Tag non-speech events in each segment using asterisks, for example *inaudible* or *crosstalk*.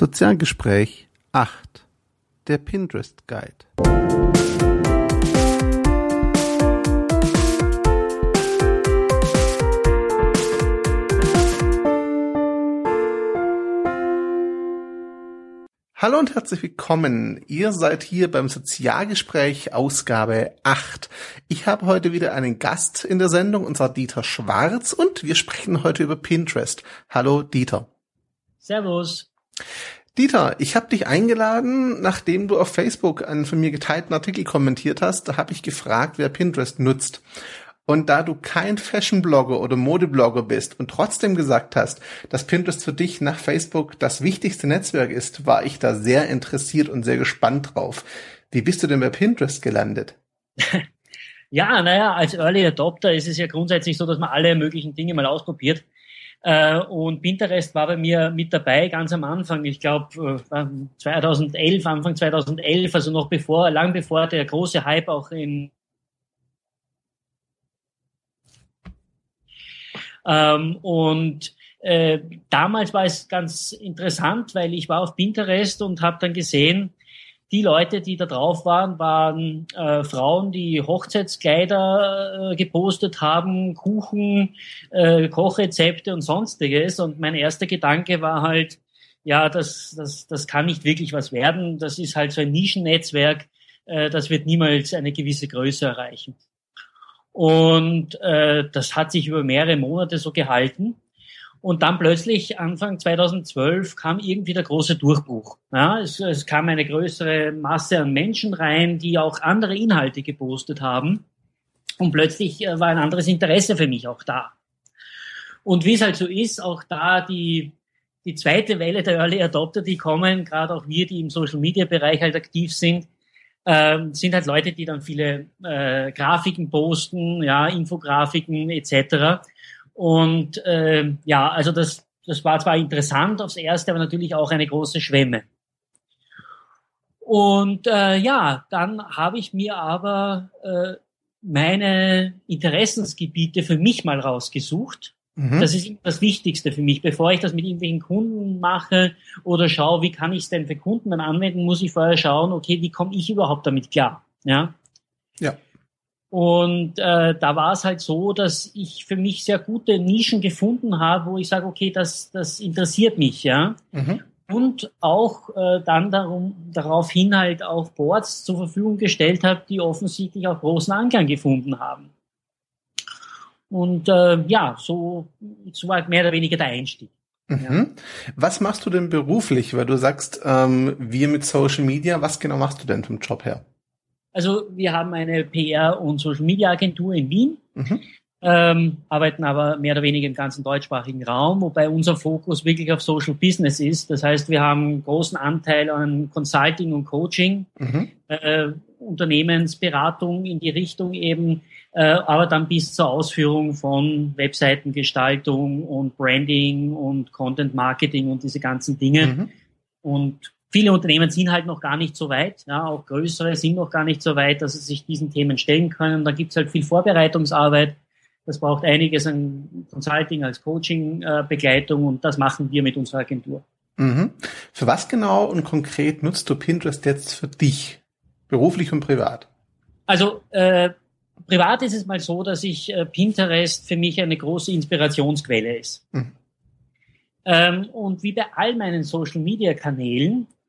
Sozialgespräch 8 Der Pinterest Guide Hallo und herzlich willkommen. Ihr seid hier beim Sozialgespräch Ausgabe 8. Ich habe heute wieder einen Gast in der Sendung, und zwar Dieter Schwarz, und wir sprechen heute über Pinterest. Hallo Dieter. Servus. Dieter, ich habe dich eingeladen, nachdem du auf Facebook einen von mir geteilten Artikel kommentiert hast. Da habe ich gefragt, wer Pinterest nutzt. Und da du kein Fashion-Blogger oder Modeblogger bist und trotzdem gesagt hast, dass Pinterest für dich nach Facebook das wichtigste Netzwerk ist, war ich da sehr interessiert und sehr gespannt drauf. Wie bist du denn bei Pinterest gelandet? *laughs* Ja, naja, als Early Adopter ist es ja grundsätzlich so, dass man alle möglichen Dinge mal ausprobiert. Äh, und Pinterest war bei mir mit dabei ganz am Anfang. Ich glaube 2011, Anfang 2011, also noch bevor, lang bevor der große Hype auch in Ähm, und äh, damals war es ganz interessant, weil ich war auf Pinterest und habe dann gesehen, die Leute, die da drauf waren, waren äh, Frauen, die Hochzeitskleider äh, gepostet haben, Kuchen, äh, Kochrezepte und sonstiges. Und mein erster Gedanke war halt, ja, das, das, das kann nicht wirklich was werden. Das ist halt so ein Nischennetzwerk. Äh, das wird niemals eine gewisse Größe erreichen. Und äh, das hat sich über mehrere Monate so gehalten. Und dann plötzlich, Anfang 2012, kam irgendwie der große Durchbruch. Ja, es, es kam eine größere Masse an Menschen rein, die auch andere Inhalte gepostet haben. Und plötzlich äh, war ein anderes Interesse für mich auch da. Und wie es halt so ist, auch da die, die zweite Welle der Early Adopter, die kommen, gerade auch wir, die im Social Media Bereich halt aktiv sind, ähm, sind halt Leute, die dann viele äh, Grafiken posten, ja, Infografiken etc. Und äh, ja, also das, das war zwar interessant aufs Erste, aber natürlich auch eine große Schwemme. Und äh, ja, dann habe ich mir aber äh, meine Interessensgebiete für mich mal rausgesucht Mhm. Das ist das Wichtigste für mich. Bevor ich das mit irgendwelchen Kunden mache oder schaue, wie kann ich es denn für Kunden dann anwenden, muss ich vorher schauen, okay, wie komme ich überhaupt damit klar? Ja. Ja. Und äh, da war es halt so, dass ich für mich sehr gute Nischen gefunden habe, wo ich sage, okay, das, das interessiert mich, ja. Mhm. Und auch äh, dann darum, daraufhin halt auch Boards zur Verfügung gestellt habe, die offensichtlich auch großen Anklang gefunden haben. Und äh, ja, so, so war mehr oder weniger der Einstieg. Mhm. Ja. Was machst du denn beruflich? Weil du sagst, ähm, wir mit Social Media, was genau machst du denn vom Job her? Also wir haben eine PR- und Social Media Agentur in Wien, mhm. ähm, arbeiten aber mehr oder weniger im ganzen deutschsprachigen Raum, wobei unser Fokus wirklich auf Social Business ist. Das heißt, wir haben einen großen Anteil an Consulting und Coaching, mhm. äh, Unternehmensberatung in die Richtung eben, äh, aber dann bis zur Ausführung von Webseitengestaltung und Branding und Content Marketing und diese ganzen Dinge. Mhm. Und viele Unternehmen sind halt noch gar nicht so weit, ja, auch größere sind noch gar nicht so weit, dass sie sich diesen Themen stellen können. Da gibt es halt viel Vorbereitungsarbeit. Das braucht einiges an Consulting als Coaching-Begleitung äh, und das machen wir mit unserer Agentur. Mhm. Für was genau und konkret nutzt du Pinterest jetzt für dich, beruflich und privat? Also äh, privat ist es mal so, dass ich äh, Pinterest für mich eine große Inspirationsquelle ist. Mhm. Ähm, und wie bei all meinen Social Media Kanälen, äh,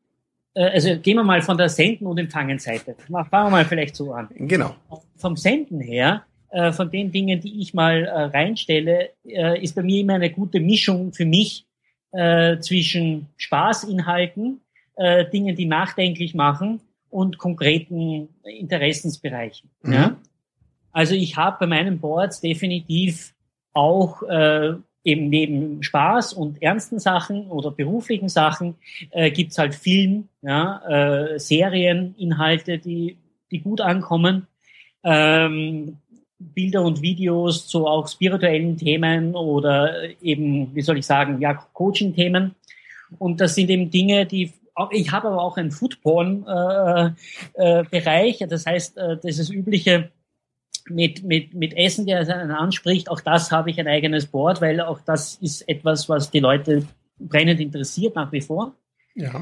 also gehen wir mal von der Senden- und Empfangenseite. Fangen wir mal vielleicht so an. Genau. Vom Senden her, äh, von den Dingen, die ich mal äh, reinstelle, äh, ist bei mir immer eine gute Mischung für mich äh, zwischen Spaßinhalten, äh, Dingen, die nachdenklich machen und konkreten Interessensbereichen. Mhm. Ja? Also ich habe bei meinen Boards definitiv auch äh, eben neben Spaß und ernsten Sachen oder beruflichen Sachen äh, gibt's halt Film, ja, äh, Serieninhalte, die, die gut ankommen, ähm, Bilder und Videos zu auch spirituellen Themen oder eben, wie soll ich sagen, ja, Coaching-Themen. Und das sind eben Dinge, die ich habe aber auch einen Foodporn-Bereich, äh, äh, das heißt, äh, das ist übliche mit, mit, mit Essen, der einen anspricht, auch das habe ich ein eigenes Board, weil auch das ist etwas, was die Leute brennend interessiert nach wie vor. Ja.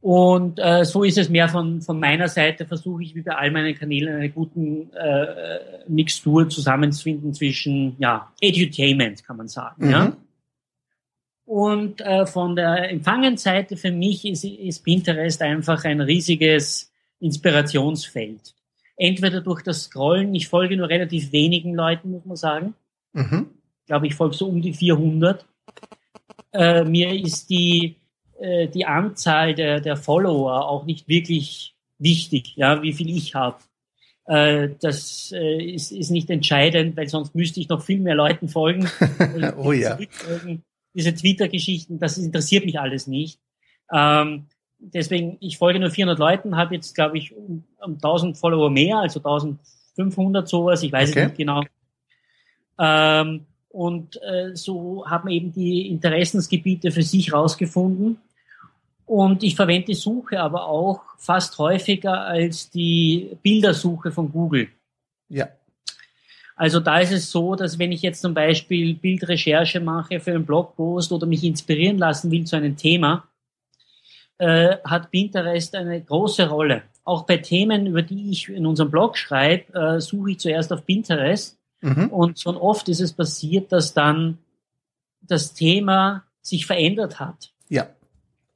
Und äh, so ist es mehr von, von meiner Seite, versuche ich wie bei all meinen Kanälen eine guten äh, Mixtur zusammenzufinden zwischen ja, Edutainment, kann man sagen. Mhm. Ja? Und äh, von der Empfangenseite für mich ist, ist Pinterest einfach ein riesiges Inspirationsfeld. Entweder durch das Scrollen, ich folge nur relativ wenigen Leuten, muss man sagen. Mhm. Ich glaube, ich folge so um die 400. Äh, mir ist die äh, die Anzahl der, der Follower auch nicht wirklich wichtig, ja, wie viel ich habe. Äh, das äh, ist, ist nicht entscheidend, weil sonst müsste ich noch viel mehr Leuten folgen. *laughs* oh ja. Diese Twitter-Geschichten, das interessiert mich alles nicht. Ähm, deswegen, ich folge nur 400 Leuten, habe jetzt, glaube ich, um, um 1000 Follower mehr, also 1500 sowas, ich weiß okay. es nicht genau. Ähm, und äh, so haben eben die Interessensgebiete für sich rausgefunden. Und ich verwende die Suche aber auch fast häufiger als die Bildersuche von Google. Ja. Also da ist es so, dass wenn ich jetzt zum Beispiel Bildrecherche mache für einen Blogpost oder mich inspirieren lassen will zu einem Thema, äh, hat Pinterest eine große Rolle. Auch bei Themen, über die ich in unserem Blog schreibe, äh, suche ich zuerst auf Pinterest Mhm. Und schon oft ist es passiert, dass dann das Thema sich verändert hat. Ja.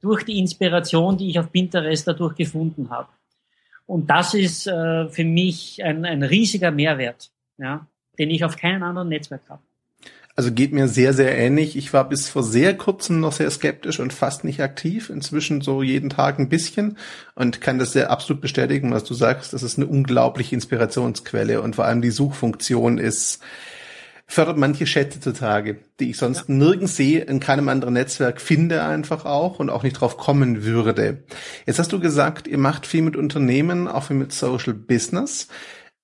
Durch die Inspiration, die ich auf Pinterest dadurch gefunden habe. Und das ist äh, für mich ein, ein riesiger Mehrwert, ja, den ich auf keinem anderen Netzwerk habe. Also geht mir sehr, sehr ähnlich. Ich war bis vor sehr kurzem noch sehr skeptisch und fast nicht aktiv. Inzwischen so jeden Tag ein bisschen und kann das sehr absolut bestätigen, was du sagst. Das ist eine unglaubliche Inspirationsquelle und vor allem die Suchfunktion ist, fördert manche Schätze zutage, die ich sonst ja. nirgends sehe, in keinem anderen Netzwerk finde einfach auch und auch nicht drauf kommen würde. Jetzt hast du gesagt, ihr macht viel mit Unternehmen, auch viel mit Social Business.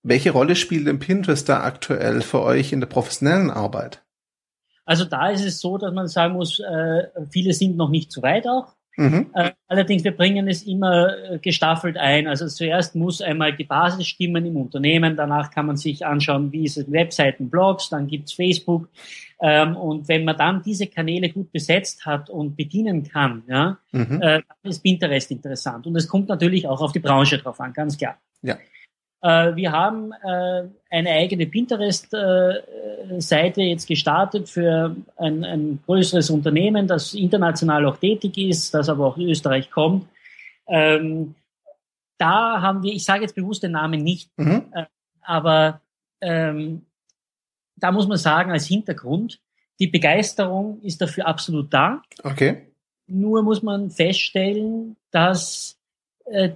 Welche Rolle spielt denn Pinterest da aktuell für euch in der professionellen Arbeit? Also da ist es so, dass man sagen muss, äh, viele sind noch nicht so weit auch. Mhm. Äh, allerdings, wir bringen es immer äh, gestaffelt ein. Also zuerst muss einmal die Basis stimmen im Unternehmen, danach kann man sich anschauen, wie ist es Webseiten, Blogs, dann gibt's Facebook. Ähm, und wenn man dann diese Kanäle gut besetzt hat und bedienen kann, ja, mhm. äh, dann ist Pinterest interessant. Und es kommt natürlich auch auf die Branche drauf an, ganz klar. Ja. Äh, wir haben äh, eine eigene Pinterest-Seite jetzt gestartet für ein, ein größeres Unternehmen, das international auch tätig ist, das aber auch in Österreich kommt. Ähm, da haben wir, ich sage jetzt bewusst den Namen nicht, mhm. äh, aber ähm, da muss man sagen, als Hintergrund, die Begeisterung ist dafür absolut da. Okay. Nur muss man feststellen, dass äh,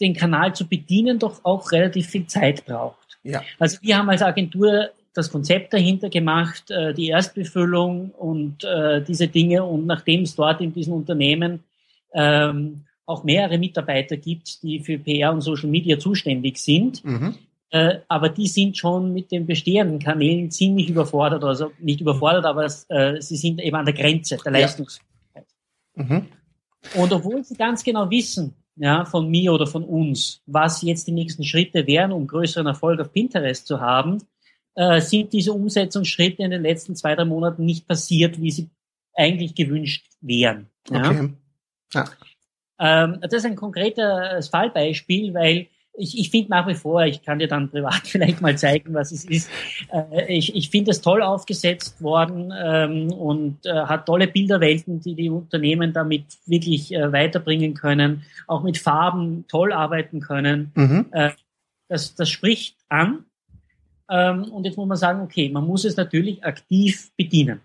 den Kanal zu bedienen, doch auch relativ viel Zeit braucht. Ja. Also wir haben als Agentur das Konzept dahinter gemacht, äh, die Erstbefüllung und äh, diese Dinge. Und nachdem es dort in diesem Unternehmen ähm, auch mehrere Mitarbeiter gibt, die für PR und Social Media zuständig sind, mhm. äh, aber die sind schon mit den bestehenden Kanälen ziemlich überfordert, also nicht überfordert, aber äh, sie sind eben an der Grenze der Leistungsfähigkeit. Ja. Mhm. Und obwohl sie ganz genau wissen, ja, von mir oder von uns, was jetzt die nächsten Schritte wären, um größeren Erfolg auf Pinterest zu haben, äh, sind diese Umsetzungsschritte in den letzten zwei, drei Monaten nicht passiert, wie sie eigentlich gewünscht wären. Ja? Okay. Ja. Ähm, das ist ein konkretes Fallbeispiel, weil ich, ich finde nach wie vor, ich kann dir dann privat *laughs* vielleicht mal zeigen, was es ist. Äh, ich ich finde es toll aufgesetzt worden ähm, und äh, hat tolle Bilderwelten, die die Unternehmen damit wirklich äh, weiterbringen können, auch mit Farben toll arbeiten können. Mhm. Äh, das, das spricht an. Ähm, und jetzt muss man sagen, okay, man muss es natürlich aktiv bedienen.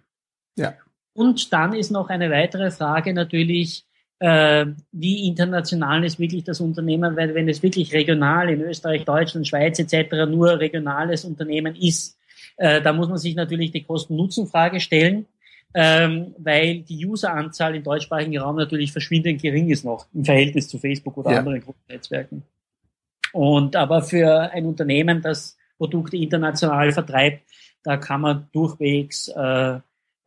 Ja. Und dann ist noch eine weitere Frage natürlich, äh, wie international ist wirklich das Unternehmen, weil wenn es wirklich regional in Österreich, Deutschland, Schweiz etc. nur regionales Unternehmen ist, äh, da muss man sich natürlich die Kosten-Nutzen-Frage stellen, ähm, weil die Useranzahl im deutschsprachigen Raum natürlich verschwindend gering ist noch im Verhältnis zu Facebook oder ja. anderen Gruppennetzwerken. Und aber für ein Unternehmen, das Produkte international vertreibt, da kann man durchwegs äh,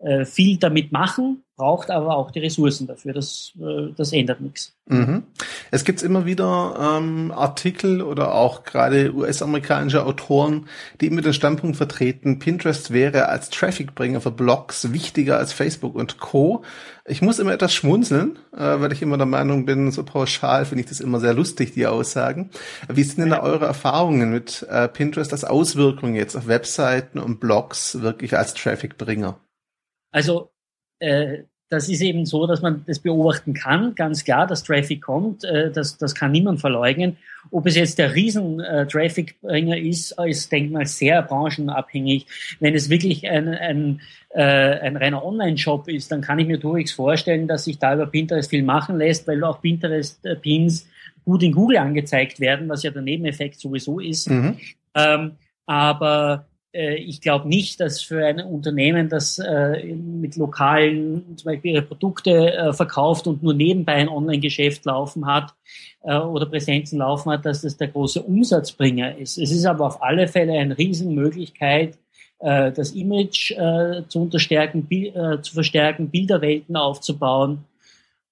äh, viel damit machen, braucht aber auch die Ressourcen dafür. Das, äh, das ändert nichts. Mhm. Es gibt immer wieder ähm, Artikel oder auch gerade US-amerikanische Autoren, die immer den Standpunkt vertreten, Pinterest wäre als Trafficbringer für Blogs wichtiger als Facebook und Co. Ich muss immer etwas schmunzeln, äh, weil ich immer der Meinung bin, so pauschal finde ich das immer sehr lustig, die Aussagen. Wie sind denn da eure Erfahrungen mit äh, Pinterest als Auswirkung jetzt auf Webseiten und Blogs wirklich als Trafficbringer? Also äh, das ist eben so, dass man das beobachten kann, ganz klar, dass Traffic kommt, äh, das, das kann niemand verleugnen. Ob es jetzt der riesen äh, ist, ist, denke ich mal, sehr branchenabhängig. Wenn es wirklich ein, ein, äh, ein reiner Online-Shop ist, dann kann ich mir durchaus vorstellen, dass sich da über Pinterest viel machen lässt, weil auch Pinterest-Pins gut in Google angezeigt werden, was ja der Nebeneffekt sowieso ist. Mhm. Ähm, aber äh, ich glaube nicht, dass für ein Unternehmen, das äh, mit lokalen zum Beispiel ihre Produkte äh, verkauft und nur nebenbei ein Online-Geschäft laufen hat äh, oder Präsenzen laufen hat, dass das der große Umsatzbringer ist. Es ist aber auf alle Fälle eine Riesenmöglichkeit, äh, das Image äh, zu unterstärken, äh, zu verstärken, Bilderwelten aufzubauen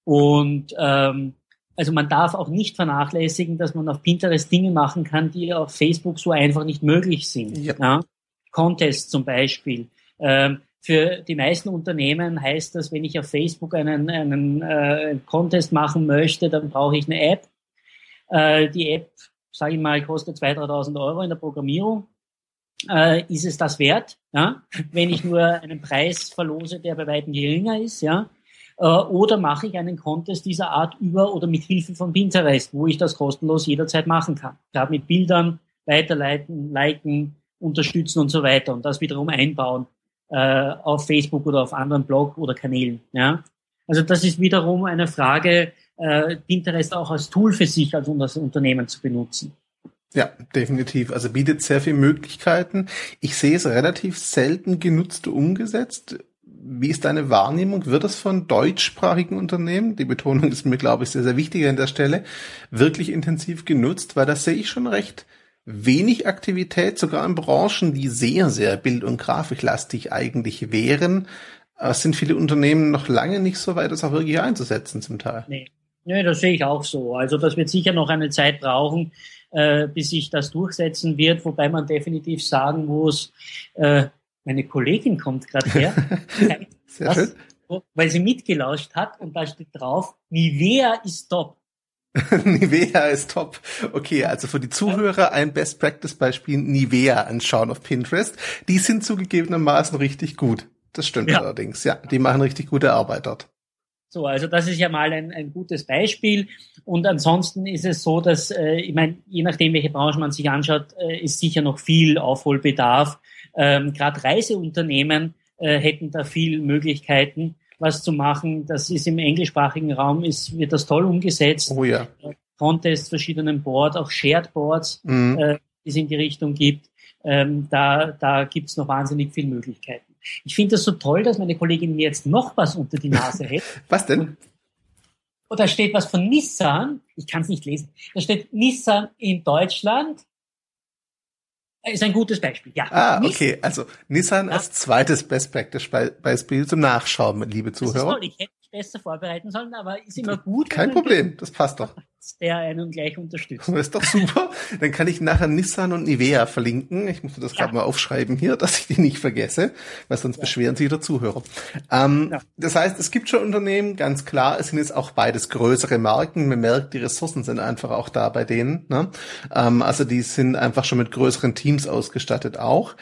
und ähm, also man darf auch nicht vernachlässigen, dass man auf Pinterest Dinge machen kann, die auf Facebook so einfach nicht möglich sind. Ja. ja? Contest zum Beispiel. Ähm, für die meisten Unternehmen heißt das, wenn ich auf Facebook einen, einen äh, Contest machen möchte, dann brauche ich eine App. Äh, die App, sage ich mal, kostet 2.000, 3.000 Euro in der Programmierung. Äh, ist es das wert, ja? wenn ich nur einen Preis verlose, der bei weitem geringer ist, ja? Äh, oder mache ich einen Contest dieser Art über oder mit Hilfe von Pinterest, wo ich das kostenlos jederzeit machen kann. Gerade mit Bildern, weiterleiten, liken, unterstützen und so weiter und das wiederum einbauen äh, auf Facebook oder auf anderen Blog oder Kanälen. Ja? Also das ist wiederum eine Frage, äh, Pinterest auch als Tool für sich als Unternehmen zu benutzen. Ja, definitiv. Also bietet sehr viele Möglichkeiten. Ich sehe es relativ selten genutzt umgesetzt. Wie ist deine Wahrnehmung? Wird es von deutschsprachigen Unternehmen, die Betonung ist mir, glaube ich, sehr, sehr wichtig an der Stelle, wirklich intensiv genutzt? Weil das sehe ich schon recht wenig Aktivität, sogar in Branchen, die sehr, sehr bild- und grafiklastig eigentlich wären. Es sind viele Unternehmen noch lange nicht so weit, das auch wirklich einzusetzen zum Teil. Nee. Nee, das sehe ich auch so. Also das wird sicher noch eine Zeit brauchen, äh, bis sich das durchsetzen wird, wobei man definitiv sagen muss, äh, meine Kollegin kommt gerade her, *laughs* Sehr was, schön. weil sie mitgelauscht hat und da steht drauf, Nivea ist top. *laughs* Nivea ist top. Okay, also für die Zuhörer ein Best Practice Beispiel Nivea anschauen auf Pinterest. Die sind zugegebenermaßen richtig gut. Das stimmt ja. allerdings. Ja, die machen richtig gute Arbeit dort. So, also das ist ja mal ein, ein gutes Beispiel. Und ansonsten ist es so, dass, äh, ich meine, je nachdem, welche Branche man sich anschaut, äh, ist sicher noch viel Aufholbedarf. Ähm, Gerade Reiseunternehmen äh, hätten da viel Möglichkeiten was zu machen. Das ist im englischsprachigen Raum, ist, wird das toll umgesetzt. Oh ja. Contests, verschiedenen Boards, auch Shared Boards, mhm. äh, die es in die Richtung gibt. Ähm, da da gibt es noch wahnsinnig viele Möglichkeiten. Ich finde das so toll, dass meine Kollegin mir jetzt noch was unter die Nase hält. *laughs* was denn? Und da steht was von Nissan. Ich kann es nicht lesen. Da steht Nissan in Deutschland ist ein gutes Beispiel, ja. Ah, okay. Also Nissan ja. als zweites Best Practice Beispiel zum Nachschauen, liebe Zuhörer. Das ist toll. Ich hätte besser vorbereiten sollen, aber ist immer gut. Kein Problem, das passt doch der einen gleich unterstützt. Das ist doch super. Dann kann ich nachher Nissan und Nivea verlinken. Ich muss das ja. gerade mal aufschreiben hier, dass ich die nicht vergesse, weil sonst ja. beschweren sich der Zuhörer. Ähm, ja. Das heißt, es gibt schon Unternehmen, ganz klar, es sind jetzt auch beides größere Marken. Man merkt, die Ressourcen sind einfach auch da bei denen. Ne? Ähm, also die sind einfach schon mit größeren Teams ausgestattet auch.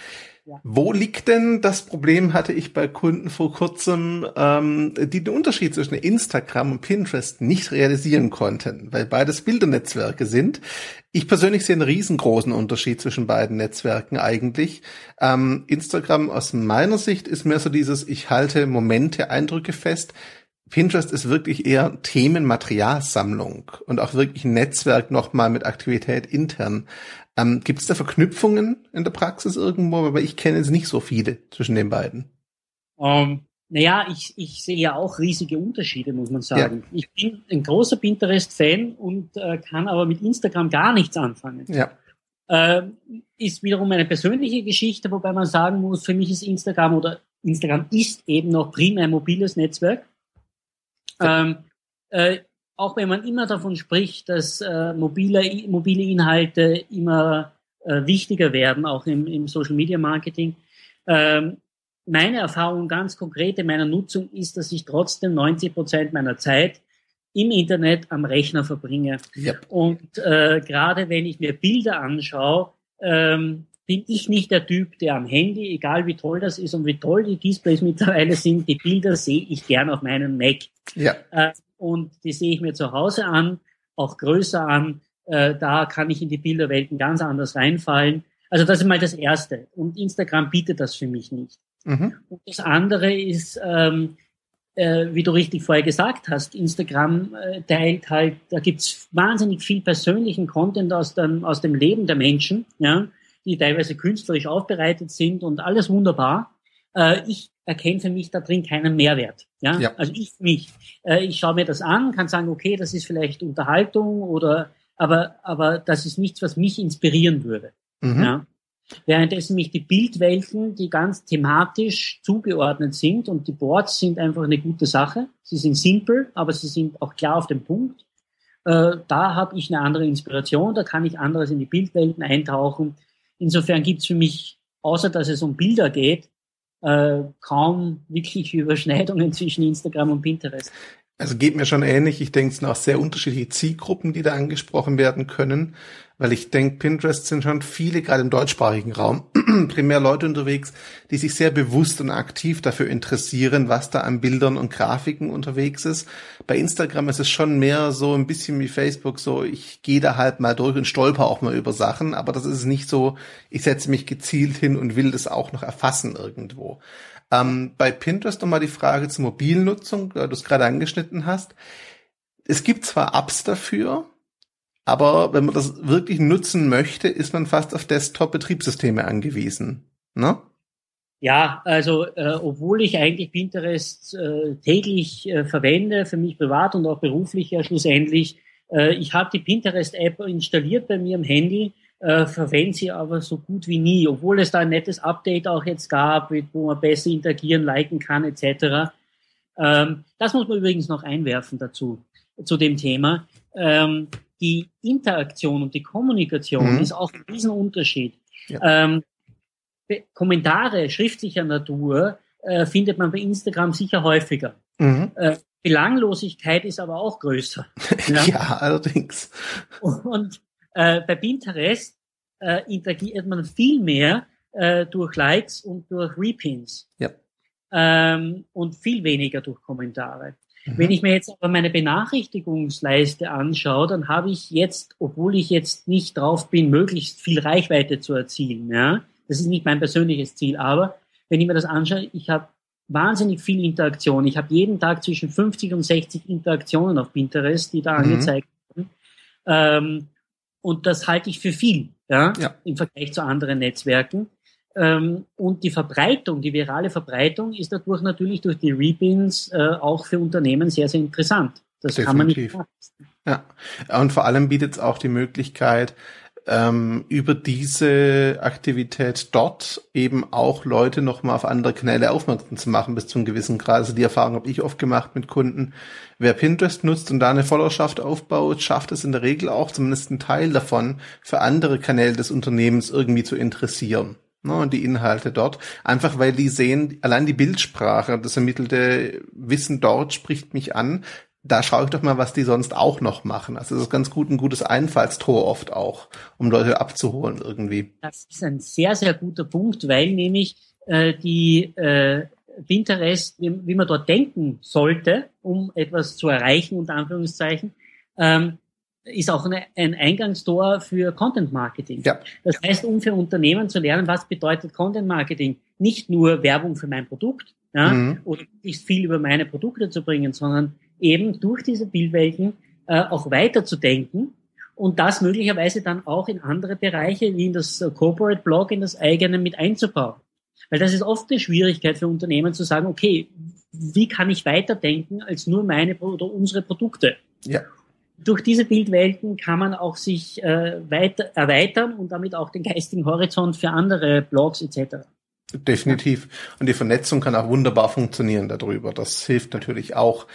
Wo liegt denn das Problem, hatte ich bei Kunden vor kurzem, ähm, die den Unterschied zwischen Instagram und Pinterest nicht realisieren konnten, weil beides Bildernetzwerke sind. Ich persönlich sehe einen riesengroßen Unterschied zwischen beiden Netzwerken eigentlich. Ähm, Instagram aus meiner Sicht ist mehr so dieses, ich halte Momente, Eindrücke fest. Pinterest ist wirklich eher Themenmaterialsammlung und auch wirklich ein Netzwerk nochmal mit Aktivität intern. Ähm, Gibt es da Verknüpfungen in der Praxis irgendwo? Aber ich kenne jetzt nicht so viele zwischen den beiden. Um, ähm, naja, ich, ich sehe ja auch riesige Unterschiede, muss man sagen. Ja. Ich bin ein großer Pinterest-Fan und äh, kann aber mit Instagram gar nichts anfangen. Ja. Äh, ist wiederum eine persönliche Geschichte, wobei man sagen muss, für mich ist Instagram oder Instagram ist eben noch primär ein mobiles Netzwerk. Ähm, äh, auch wenn man immer davon spricht, dass äh, mobile, mobile Inhalte immer äh, wichtiger werden, auch im, im Social Media Marketing. Ähm, meine Erfahrung ganz konkret in meiner Nutzung ist, dass ich trotzdem 90 Prozent meiner Zeit im Internet am Rechner verbringe. Yep. Und äh, gerade wenn ich mir Bilder anschaue, ähm, bin ich nicht der Typ, der am Handy, egal wie toll das ist und wie toll die Displays *laughs* mittlerweile sind, die Bilder sehe ich gern auf meinem Mac. Ja. Äh, und die sehe ich mir zu Hause an, auch größer an. Äh, da kann ich in die Bilderwelten ganz anders reinfallen. Also das ist mal das Erste. Und Instagram bietet das für mich nicht. Mhm. Und das andere ist, ähm, äh, wie du richtig vorher gesagt hast, Instagram äh, teilt halt, da gibt's wahnsinnig viel persönlichen Content aus dem, aus dem Leben der Menschen, ja, die teilweise künstlerisch aufbereitet sind und alles wunderbar. Äh, ich erkenne für mich da drin keinen Mehrwert. Ja? ja. Also ich für mich. Äh, ich schaue mir das an, kann sagen, okay, das ist vielleicht Unterhaltung oder aber, aber das ist nichts, was mich inspirieren würde. Mhm. Ja? Währenddessen mich die Bildwelten, die ganz thematisch zugeordnet sind und die Boards sind einfach eine gute Sache. Sie sind simpel, aber sie sind auch klar auf den Punkt. Äh, da habe ich eine andere Inspiration, da kann ich anderes in die Bildwelten eintauchen. Insofern gibt es für mich, außer dass es um Bilder geht, äh, kaum wirklich *laughs* Überschneidungen zwischen Instagram und Pinterest. Also geht mir schon ähnlich. Ich denke, es sind auch sehr unterschiedliche Zielgruppen, die da angesprochen werden können, weil ich denke, Pinterest sind schon viele, gerade im deutschsprachigen Raum, *clears throat* primär Leute unterwegs, die sich sehr bewusst und aktiv dafür interessieren, was da an Bildern und Grafiken unterwegs ist. Bei Instagram ist es schon mehr so ein bisschen wie Facebook, so ich gehe da halt mal durch und stolper auch mal über Sachen, aber das ist nicht so, ich setze mich gezielt hin und will das auch noch erfassen irgendwo. Ähm, bei Pinterest nochmal die Frage zur Mobilnutzung, da du es gerade angeschnitten hast. Es gibt zwar Apps dafür, aber wenn man das wirklich nutzen möchte, ist man fast auf Desktop-Betriebssysteme angewiesen. Ne? Ja, also äh, obwohl ich eigentlich Pinterest äh, täglich äh, verwende, für mich privat und auch beruflich ja schlussendlich, äh, ich habe die Pinterest-App installiert bei mir am Handy äh, verwende sie aber so gut wie nie, obwohl es da ein nettes Update auch jetzt gab, wo man besser interagieren, liken kann etc. Ähm, das muss man übrigens noch einwerfen dazu, zu dem Thema. Ähm, die Interaktion und die Kommunikation mhm. ist auch ein Riesenunterschied. Ja. Ähm, Kommentare schriftlicher Natur äh, findet man bei Instagram sicher häufiger. Mhm. Äh, Belanglosigkeit ist aber auch größer. *laughs* ja, ja allerdings. Und äh, bei Pinterest äh, interagiert man viel mehr äh, durch Likes und durch Repins. Ja. Ähm, und viel weniger durch Kommentare. Mhm. Wenn ich mir jetzt aber meine Benachrichtigungsleiste anschaue, dann habe ich jetzt, obwohl ich jetzt nicht drauf bin, möglichst viel Reichweite zu erzielen, ja, das ist nicht mein persönliches Ziel, aber wenn ich mir das anschaue, ich habe wahnsinnig viel Interaktion. Ich habe jeden Tag zwischen 50 und 60 Interaktionen auf Pinterest, die da mhm. angezeigt werden. Ähm, und das halte ich für viel, ja, ja. im Vergleich zu anderen Netzwerken. Ähm, und die Verbreitung, die virale Verbreitung ist dadurch natürlich durch die Rebins äh, auch für Unternehmen sehr, sehr interessant. Das Definitiv. kann man nicht machen. Ja, und vor allem bietet es auch die Möglichkeit, ähm, über diese Aktivität dort eben auch Leute nochmal auf andere Kanäle aufmerksam zu machen bis zu einem gewissen Grad. Also die Erfahrung habe ich oft gemacht mit Kunden. Wer Pinterest nutzt und da eine Followerschaft aufbaut, schafft es in der Regel auch zumindest einen Teil davon für andere Kanäle des Unternehmens irgendwie zu interessieren. Ne, und die Inhalte dort. Einfach weil die sehen, allein die Bildsprache, das ermittelte Wissen dort spricht mich an da schaue ich doch mal, was die sonst auch noch machen. Also das ist ganz gut ein gutes Einfallstor oft auch, um Leute abzuholen irgendwie. Das ist ein sehr, sehr guter Punkt, weil nämlich äh, die äh, Pinterest, wie, wie man dort denken sollte, um etwas zu erreichen, unter Anführungszeichen, ähm, ist auch eine, ein Eingangstor für Content Marketing. Ja. Das heißt, um für Unternehmen zu lernen, was bedeutet Content Marketing, nicht nur Werbung für mein Produkt ja, mhm. oder viel über meine Produkte zu bringen, sondern eben durch diese Bildwelten äh, auch weiterzudenken und das möglicherweise dann auch in andere Bereiche wie in das Corporate Blog, in das eigene mit einzubauen. Weil das ist oft eine Schwierigkeit für Unternehmen zu sagen, okay, wie kann ich weiterdenken als nur meine oder unsere Produkte? Ja. Durch diese Bildwelten kann man auch sich äh, weiter erweitern und damit auch den geistigen Horizont für andere Blogs etc. Definitiv. Und die Vernetzung kann auch wunderbar funktionieren darüber. Das hilft natürlich auch.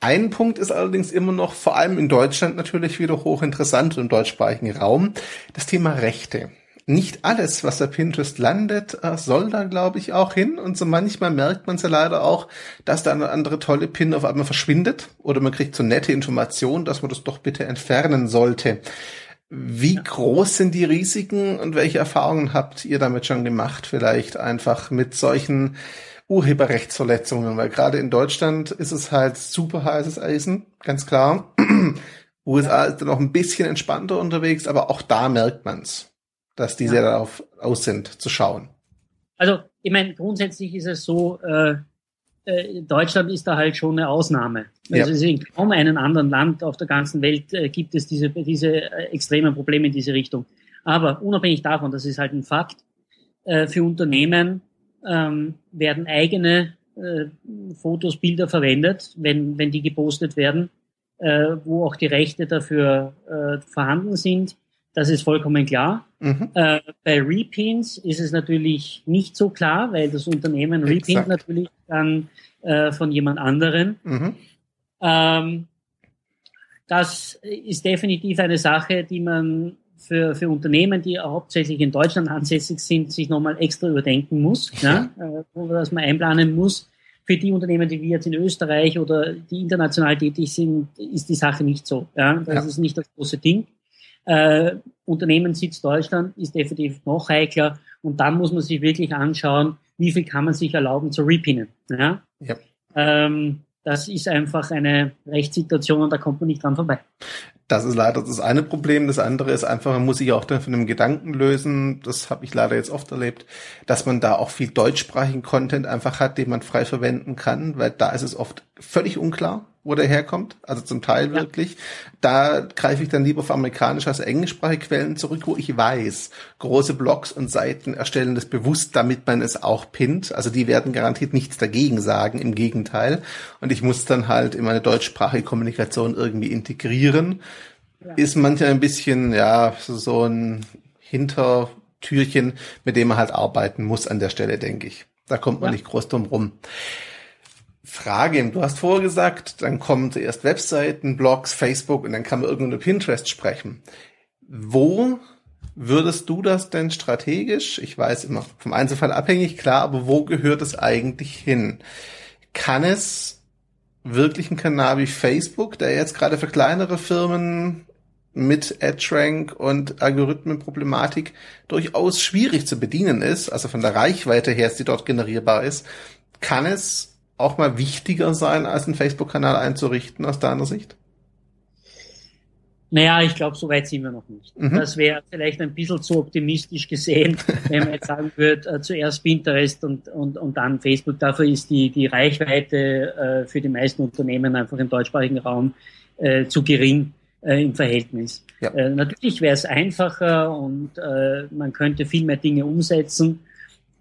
Ein Punkt ist allerdings immer noch, vor allem in Deutschland natürlich wieder hochinteressant im deutschsprachigen Raum, das Thema Rechte. Nicht alles, was bei Pinterest landet, äh, soll da, glaube ich, auch hin. Und so manchmal merkt man es ja leider auch, dass da eine andere tolle Pin auf einmal verschwindet oder man kriegt so nette Informationen, dass man das doch bitte entfernen sollte. Wie groß sind die Risiken und welche Erfahrungen habt ihr damit schon gemacht? Vielleicht einfach mit solchen Urheberrechtsverletzungen, weil gerade in Deutschland ist es halt super heißes Eisen, ganz klar. *clears throat* USA ist dann auch ein bisschen entspannter unterwegs, aber auch da merkt man's, dass die ja. sehr darauf aus sind, zu schauen. Also, ich meine, grundsätzlich ist es so, äh, äh, Deutschland ist da halt schon eine Ausnahme. Ja. Also in kaum einem anderen Land auf der ganzen Welt äh, gibt es diese, diese äh, extremen Probleme in diese Richtung. Aber unabhängig davon, das ist halt ein Fakt, äh, für Unternehmen ähm, werden eigene äh, Fotos, Bilder verwendet, wenn, wenn die gepostet werden, äh, wo auch die Rechte dafür äh, vorhanden sind. Das ist vollkommen klar. Mhm. Äh, bei Repins ist es natürlich nicht so klar, weil das Unternehmen Repint natürlich dann äh, von jemand anderen. Mhm. Ähm, das ist definitiv eine Sache, die man für, für Unternehmen, die hauptsächlich in Deutschland ansässig sind, sich nochmal extra überdenken muss, ja. ja, äh, wo das man einplanen muss. Für die Unternehmen, die wir jetzt in Österreich oder die international tätig sind, ist die Sache nicht so. Ja. Das ja. ist nicht das große Ding. Äh, Unternehmenssitz Deutschland ist definitiv noch heikler und dann muss man sich wirklich anschauen, wie viel kann man sich erlauben zu repinnen. Ja? ja. Ähm, das ist einfach eine Rechtssituation und da kommt man nicht dran vorbei. Das ist leider das eine Problem. Das andere ist einfach, man muss sich auch dann von einem Gedanken lösen. Das habe ich leider jetzt oft erlebt, dass man da auch viel deutschsprachigen Content einfach hat, den man frei verwenden kann, weil da ist es oft völlig unklar, wo der herkommt, also zum Teil wirklich. Ja. Da greife ich dann lieber auf amerikanische als englischsprachige Quellen zurück, wo ich weiß, große Blogs und Seiten erstellen das bewusst, damit man es auch pinnt. Also die werden garantiert nichts dagegen sagen, im Gegenteil. Und ich muss dann halt in meine deutschsprachige Kommunikation irgendwie integrieren. Ja. Ist manchmal ein bisschen, ja, so ein Hintertürchen, mit dem man halt arbeiten muss an der Stelle, denke ich. Da kommt man ja. nicht groß drum rum. Frage, du hast vorher gesagt, dann kommen zuerst Webseiten, Blogs, Facebook und dann kann man irgendwo über Pinterest sprechen. Wo würdest du das denn strategisch, ich weiß immer vom Einzelfall abhängig, klar, aber wo gehört es eigentlich hin? Kann es wirklich ein Kanal wie Facebook, der jetzt gerade für kleinere Firmen mit AdRank und Algorithmenproblematik durchaus schwierig zu bedienen ist, also von der Reichweite her, die dort generierbar ist, kann es auch mal wichtiger sein, als einen Facebook-Kanal einzurichten aus deiner Sicht? Naja, ich glaube, so weit sind wir noch nicht. Mhm. Das wäre vielleicht ein bisschen zu optimistisch gesehen, *laughs* wenn man jetzt sagen würde, äh, zuerst Pinterest und, und, und dann Facebook. Dafür ist die, die Reichweite äh, für die meisten Unternehmen einfach im deutschsprachigen Raum äh, zu gering äh, im Verhältnis. Ja. Äh, natürlich wäre es einfacher und äh, man könnte viel mehr Dinge umsetzen.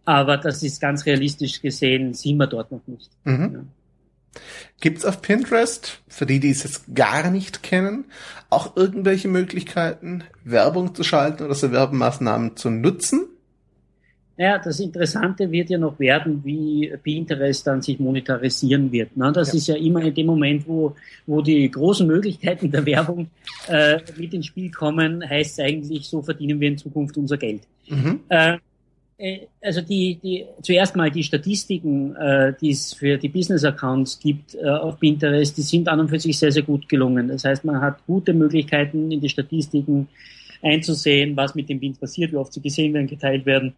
Aber das ist ganz realistisch gesehen, sind wir dort noch nicht. Mhm. Ja. Gibt es auf Pinterest, für die, die es jetzt gar nicht kennen, auch irgendwelche Möglichkeiten, Werbung zu schalten oder so Werbemaßnahmen zu nutzen? Naja, das Interessante wird ja noch werden, wie Pinterest dann sich monetarisieren wird. Ne? Das ja. ist ja immer in dem Moment, wo, wo die großen Möglichkeiten der Werbung äh, mit ins Spiel kommen, heißt es eigentlich, so verdienen wir in Zukunft unser Geld. Mhm. Äh, also die, die zuerst mal die Statistiken, äh, die es für die Business-Accounts gibt äh, auf Pinterest, die sind an und für sich sehr, sehr gut gelungen. Das heißt, man hat gute Möglichkeiten in die Statistiken einzusehen, was mit dem Pins passiert, wie oft sie gesehen werden, geteilt werden,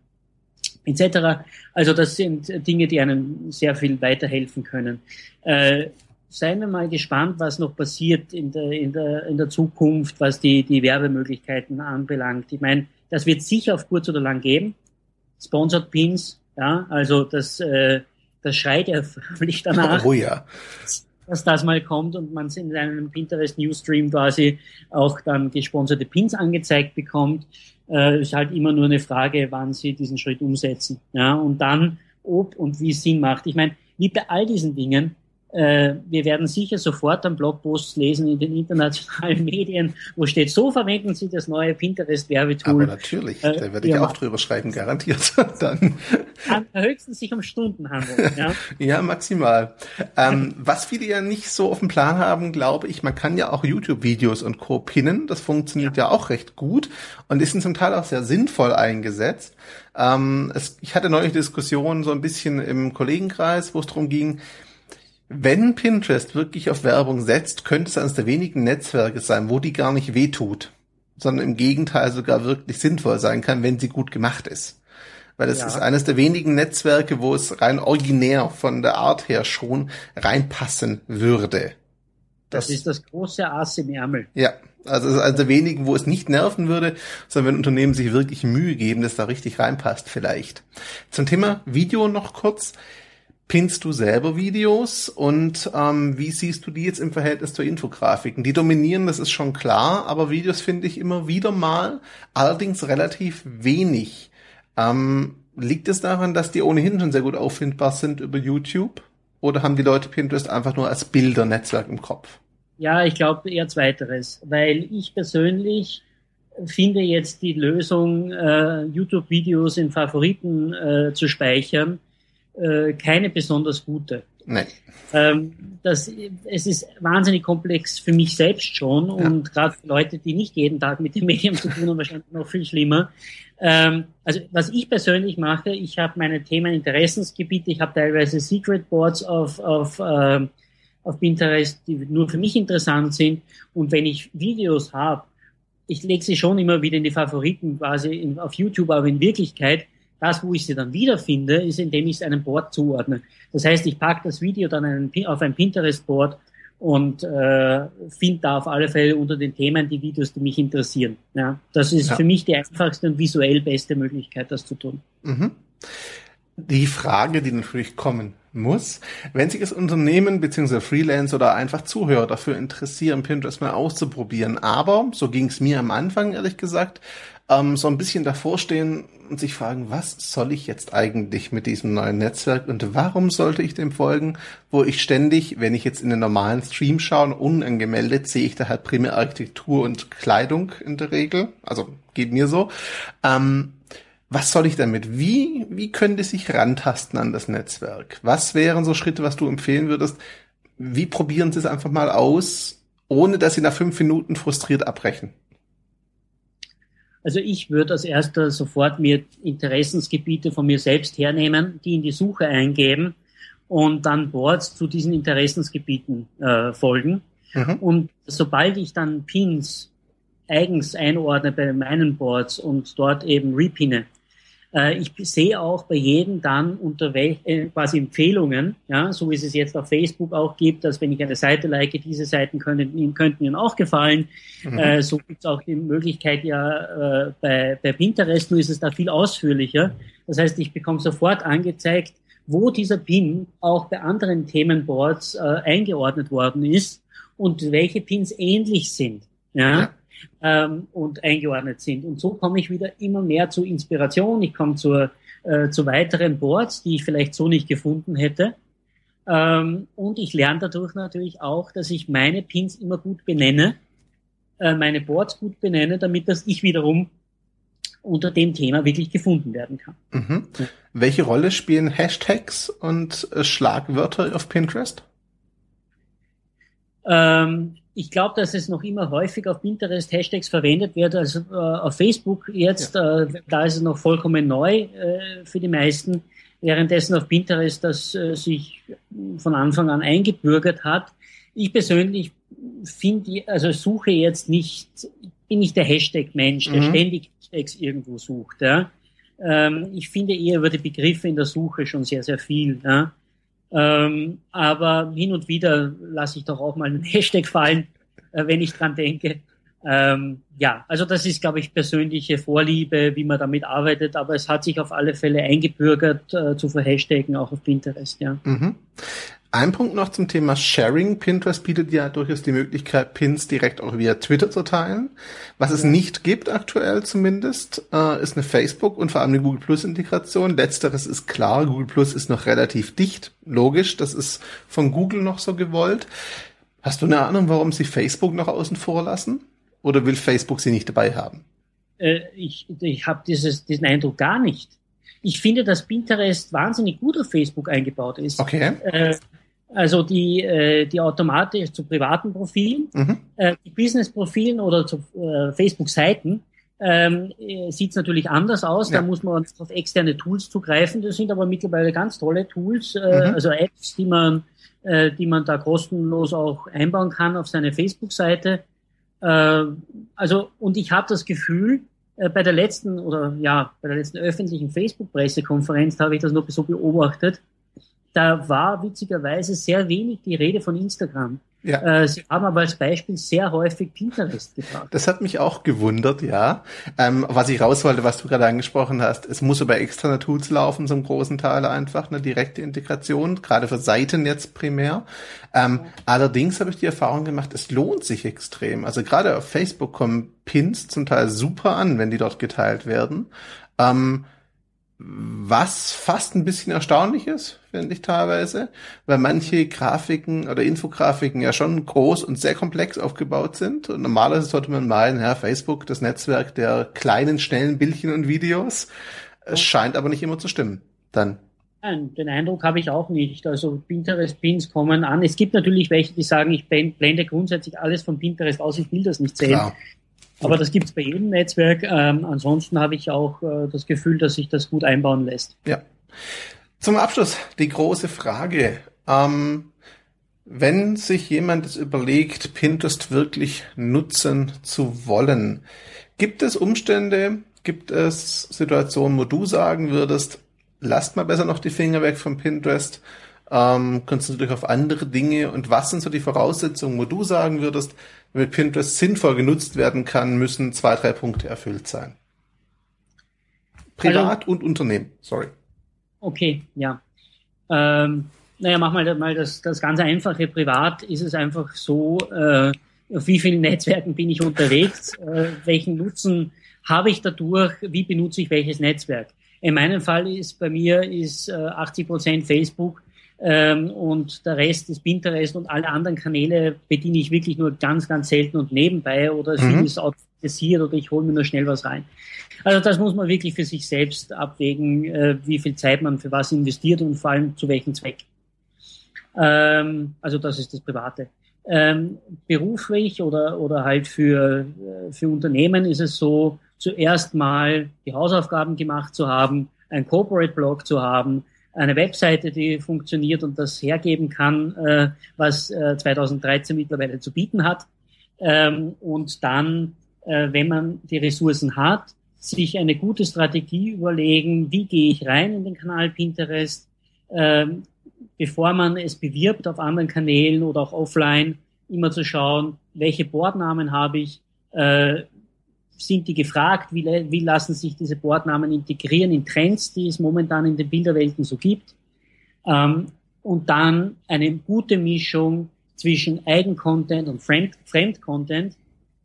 etc. Also das sind Dinge, die einem sehr viel weiterhelfen können. Äh, seien wir mal gespannt, was noch passiert in der, in der, in der Zukunft, was die, die Werbemöglichkeiten anbelangt. Ich meine, das wird sicher auf kurz oder lang geben. Sponsored Pins, ja, also das, äh, das schreit ja *laughs* förmlich danach. Oh ja. Dass das mal kommt und man in einem Pinterest Newsstream quasi auch dann gesponserte Pins angezeigt bekommt. Äh, ist halt immer nur eine Frage, wann sie diesen Schritt umsetzen. Ja, und dann, ob und wie es Sinn macht. Ich meine, wie bei all diesen Dingen, wir werden sicher sofort einen Blogpost lesen in den internationalen *laughs* Medien, wo steht, so verwenden Sie das neue Pinterest-Werbetool. Aber natürlich, äh, da werde ich auch drüber schreiben, garantiert. *laughs* Dann. höchstens sich um Stunden handeln. *laughs* Ja, ja maximal. Ähm, was viele ja nicht so auf dem Plan haben, glaube ich, man kann ja auch YouTube-Videos und Co. pinnen. Das funktioniert ja. ja auch recht gut und ist zum Teil auch sehr sinnvoll eingesetzt. Ähm, es, ich hatte neulich Diskussionen so ein bisschen im Kollegenkreis, wo es darum ging, wenn Pinterest wirklich auf Werbung setzt, könnte es eines der wenigen Netzwerke sein, wo die gar nicht wehtut, sondern im Gegenteil sogar wirklich sinnvoll sein kann, wenn sie gut gemacht ist. Weil es ja. ist eines der wenigen Netzwerke, wo es rein originär von der Art her schon reinpassen würde. Das, das ist das große Ass im Ärmel. Ja, also es ist eines der wenigen, wo es nicht nerven würde, sondern wenn Unternehmen sich wirklich Mühe geben, dass da richtig reinpasst vielleicht. Zum Thema Video noch kurz. Pinnst du selber Videos und ähm, wie siehst du die jetzt im Verhältnis zur Infografiken? Die dominieren, das ist schon klar, aber Videos finde ich immer wieder mal, allerdings relativ wenig. Ähm, liegt es daran, dass die ohnehin schon sehr gut auffindbar sind über YouTube? Oder haben die Leute Pinterest einfach nur als Bildernetzwerk im Kopf? Ja, ich glaube eher zweiteres, weil ich persönlich finde jetzt die Lösung, äh, YouTube-Videos in Favoriten äh, zu speichern, äh, keine besonders gute. Nein. Ähm, das, es ist wahnsinnig komplex für mich selbst schon ja. und gerade für Leute, die nicht jeden Tag mit dem Medium zu tun haben, wahrscheinlich noch viel schlimmer. Ähm, also was ich persönlich mache, ich habe meine Themen Interessensgebiete, ich habe teilweise Secret Boards auf, auf, äh, auf Pinterest, die nur für mich interessant sind und wenn ich Videos habe, ich lege sie schon immer wieder in die Favoriten quasi in, auf YouTube, aber in Wirklichkeit das, wo ich sie dann wiederfinde, ist, indem ich es einem Board zuordne. Das heißt, ich packe das Video dann auf ein Pinterest-Board und äh, finde da auf alle Fälle unter den Themen die Videos, die mich interessieren. Ja, das ist ja. für mich die einfachste und visuell beste Möglichkeit, das zu tun. Mhm. Die Frage, die natürlich kommen muss, wenn sich das Unternehmen bzw. Freelance oder einfach Zuhörer dafür interessieren, Pinterest mal auszuprobieren, aber, so ging es mir am Anfang ehrlich gesagt, ähm, so ein bisschen davor stehen und sich fragen, was soll ich jetzt eigentlich mit diesem neuen Netzwerk und warum sollte ich dem folgen, wo ich ständig, wenn ich jetzt in den normalen Stream schaue, unangemeldet, sehe ich da halt primär Architektur und Kleidung in der Regel. Also geht mir so. Ähm, was soll ich damit? Wie, wie könnte sich rantasten an das Netzwerk? Was wären so Schritte, was du empfehlen würdest? Wie probieren Sie es einfach mal aus, ohne dass Sie nach fünf Minuten frustriert abbrechen? Also ich würde als erster sofort mir Interessensgebiete von mir selbst hernehmen, die in die Suche eingeben und dann Boards zu diesen Interessensgebieten äh, folgen. Mhm. Und sobald ich dann Pins eigens einordne bei meinen Boards und dort eben repinne, ich sehe auch bei jedem dann unter welch, äh, quasi Empfehlungen, ja, so wie es es jetzt auf Facebook auch gibt, dass wenn ich eine Seite like, diese Seiten können, könnten Ihnen auch gefallen. Mhm. Äh, so gibt es auch die Möglichkeit ja äh, bei, bei Pinterest, nur ist es da viel ausführlicher. Das heißt, ich bekomme sofort angezeigt, wo dieser Pin auch bei anderen Themenboards äh, eingeordnet worden ist und welche Pins ähnlich sind. Ja. ja ähm, und eingeordnet sind. Und so komme ich wieder immer mehr zu Inspiration. Ich komme zur, äh, zu weiteren Boards, die ich vielleicht so nicht gefunden hätte. Ähm, und ich lerne dadurch natürlich auch, dass ich meine Pins immer gut benenne, äh, meine Boards gut benenne, damit dass ich wiederum unter dem Thema wirklich gefunden werden kann. Mhm. Ja. Welche Rolle spielen Hashtags und äh, Schlagwörter auf Pinterest? Ähm, ich glaube, dass es noch immer häufig auf Pinterest Hashtags verwendet wird, also äh, auf Facebook jetzt, ja. äh, da ist es noch vollkommen neu äh, für die meisten, währenddessen auf Pinterest das äh, sich von Anfang an eingebürgert hat. Ich persönlich finde, also suche jetzt nicht, bin nicht der Hashtag-Mensch, der mhm. ständig Hashtags irgendwo sucht. Ja. Ähm, ich finde eher über die Begriffe in der Suche schon sehr, sehr viel. Ja. Ähm, aber hin und wieder lasse ich doch auch mal einen *laughs* Hashtag fallen, äh, wenn ich dran denke. Ähm, ja, also das ist, glaube ich, persönliche Vorliebe, wie man damit arbeitet, aber es hat sich auf alle Fälle eingebürgert, äh, zu verhashtagen, auch auf Pinterest, ja. Mhm. Ein Punkt noch zum Thema Sharing. Pinterest bietet ja durchaus die Möglichkeit, Pins direkt auch via Twitter zu teilen. Was es nicht gibt aktuell zumindest, äh, ist eine Facebook und vor allem eine Google Plus Integration. Letzteres ist klar. Google Plus ist noch relativ dicht. Logisch. Das ist von Google noch so gewollt. Hast du eine Ahnung, warum sie Facebook noch außen vor lassen? Oder will Facebook sie nicht dabei haben? Äh, ich ich habe diesen Eindruck gar nicht. Ich finde, dass Pinterest wahnsinnig gut auf Facebook eingebaut ist. Okay. Äh, also die, äh, die automatisch zu privaten Profilen, mhm. äh, die Business-Profilen oder zu äh, Facebook-Seiten ähm, äh, sieht es natürlich anders aus. Ja. Da muss man auf externe Tools zugreifen. Das sind aber mittlerweile ganz tolle Tools, äh, mhm. also Apps, die man, äh, die man da kostenlos auch einbauen kann auf seine Facebook-Seite. Äh, also und ich habe das Gefühl, äh, bei der letzten oder ja bei der letzten öffentlichen Facebook-Pressekonferenz habe ich das noch so beobachtet da war witzigerweise sehr wenig die Rede von Instagram. Ja. Äh, sie haben aber als Beispiel sehr häufig Pinterest gebracht. Das hat mich auch gewundert, ja. Ähm, was ich raus wollte, was du gerade angesprochen hast, es muss über externe Tools laufen, zum großen Teil einfach, eine direkte Integration, gerade für Seiten jetzt primär. Ähm, ja. Allerdings habe ich die Erfahrung gemacht, es lohnt sich extrem. Also gerade auf Facebook kommen Pins zum Teil super an, wenn die dort geteilt werden. Ähm, was fast ein bisschen erstaunlich ist, finde ich teilweise, weil manche Grafiken oder Infografiken ja schon groß und sehr komplex aufgebaut sind. Und normalerweise sollte man meinen, ja, Facebook, das Netzwerk der kleinen, schnellen Bildchen und Videos. Es scheint aber nicht immer zu stimmen. Dann. Nein, den Eindruck habe ich auch nicht. Also Pinterest-Pins kommen an. Es gibt natürlich welche, die sagen, ich blende grundsätzlich alles von Pinterest aus, ich will das nicht sehen. Klar. Aber das gibt es bei jedem Netzwerk. Ähm, ansonsten habe ich auch äh, das Gefühl, dass sich das gut einbauen lässt. Ja. Zum Abschluss die große Frage. Ähm, wenn sich jemand es überlegt, Pinterest wirklich nutzen zu wollen, gibt es Umstände, gibt es Situationen, wo du sagen würdest, lasst mal besser noch die Finger weg von Pinterest, ähm, konzentriert euch auf andere Dinge und was sind so die Voraussetzungen, wo du sagen würdest, damit Pinterest sinnvoll genutzt werden kann, müssen zwei, drei Punkte erfüllt sein. Privat also, und Unternehmen, sorry. Okay, ja. Ähm, naja, mach mal, mal das, das ganz einfache. Privat ist es einfach so, äh, auf wie vielen Netzwerken bin ich unterwegs, *laughs* äh, welchen Nutzen habe ich dadurch, wie benutze ich welches Netzwerk. In meinem Fall ist bei mir ist äh, 80 Prozent Facebook, ähm, und der Rest ist Pinterest und alle anderen Kanäle bediene ich wirklich nur ganz, ganz selten und nebenbei oder es mhm. ist automatisiert oder ich hole mir nur schnell was rein. Also das muss man wirklich für sich selbst abwägen, äh, wie viel Zeit man für was investiert und vor allem zu welchem Zweck. Ähm, also das ist das Private. Ähm, beruflich oder, oder halt für, äh, für Unternehmen ist es so, zuerst mal die Hausaufgaben gemacht zu haben, ein Corporate Blog zu haben, eine Webseite, die funktioniert und das hergeben kann, äh, was äh, 2013 mittlerweile zu bieten hat. Ähm, und dann, äh, wenn man die Ressourcen hat, sich eine gute Strategie überlegen, wie gehe ich rein in den Kanal Pinterest, ähm, bevor man es bewirbt auf anderen Kanälen oder auch offline, immer zu schauen, welche Bordnamen habe ich, äh, sind die gefragt, wie, wie lassen sich diese Bordnamen integrieren in Trends, die es momentan in den Bilderwelten so gibt. Ähm, und dann eine gute Mischung zwischen Eigencontent und Fremdcontent.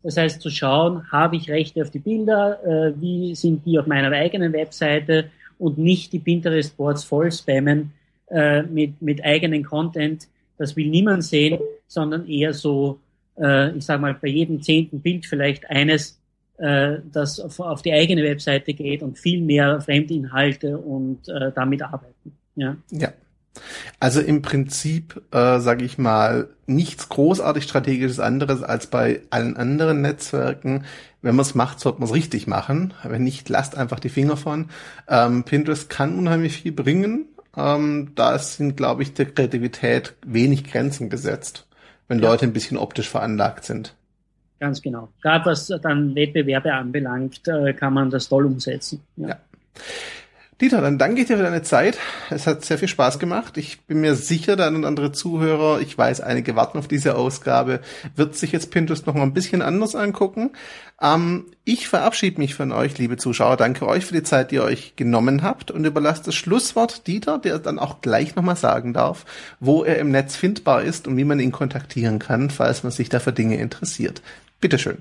Das heißt zu schauen, habe ich Rechte auf die Bilder, äh, wie sind die auf meiner eigenen Webseite und nicht die Pinterest-Boards voll spammen äh, mit, mit eigenen Content. Das will niemand sehen, sondern eher so, äh, ich sage mal, bei jedem zehnten Bild vielleicht eines, das auf, auf, die eigene Webseite geht und viel mehr Fremdinhalte und äh, damit arbeiten. Ja. ja. Also im Prinzip, äh, sage ich mal, nichts großartig strategisches anderes als bei allen anderen Netzwerken. Wenn man es macht, sollte man es richtig machen. Wenn nicht, lasst einfach die Finger von. Ähm, Pinterest kann unheimlich viel bringen. Ähm, da sind, glaube ich, der Kreativität wenig Grenzen gesetzt, wenn ja. Leute ein bisschen optisch veranlagt sind. Ganz genau. Gerade was dann Wettbewerbe anbelangt, äh, kann man das toll umsetzen. Ja. ja. Dieter, dann danke ich dir für deine Zeit. Es hat sehr viel Spaß gemacht. Ich bin mir sicher, der und andere Zuhörer, ich weiß, einige warten auf diese Ausgabe, wird sich jetzt Pinterest noch mal ein bisschen anders angucken. Ähm, ich verabschiede mich von euch, liebe Zuschauer. Danke euch für die Zeit, die ihr euch genommen habt und überlasst das Schlusswort Dieter, der dann auch gleich nochmal sagen darf, wo er im Netz findbar ist und wie man ihn kontaktieren kann, falls man sich da für Dinge interessiert. Bitteschön.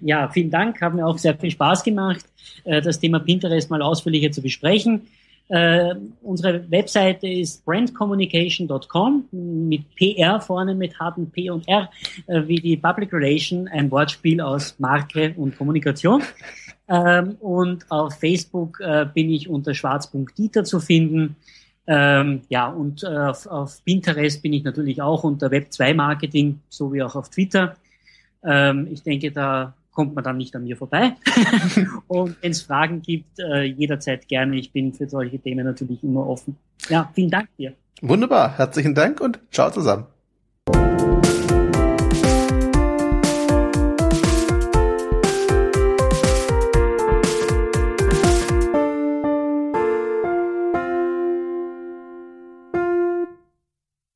Ja, vielen Dank. Hat mir auch sehr viel Spaß gemacht, äh, das Thema Pinterest mal ausführlicher zu besprechen. Uh, unsere Webseite ist brandcommunication.com mit PR vorne mit harten P und R, uh, wie die Public Relation, ein Wortspiel aus Marke und Kommunikation. Uh, und auf Facebook bin ich unter schwarz.dieter zu finden. Ähm, ja, und auf, auf Pinterest bin ich natürlich auch unter Web2 Marketing, so wie auch auf Twitter. Ähm, ich denke, da kommt man dann nicht an mir vorbei. *laughs* und wenn es Fragen gibt, äh, jederzeit gerne. Ich bin für solche Themen natürlich immer offen. Ja, vielen Dank dir. Wunderbar. Herzlichen Dank und ciao zusammen.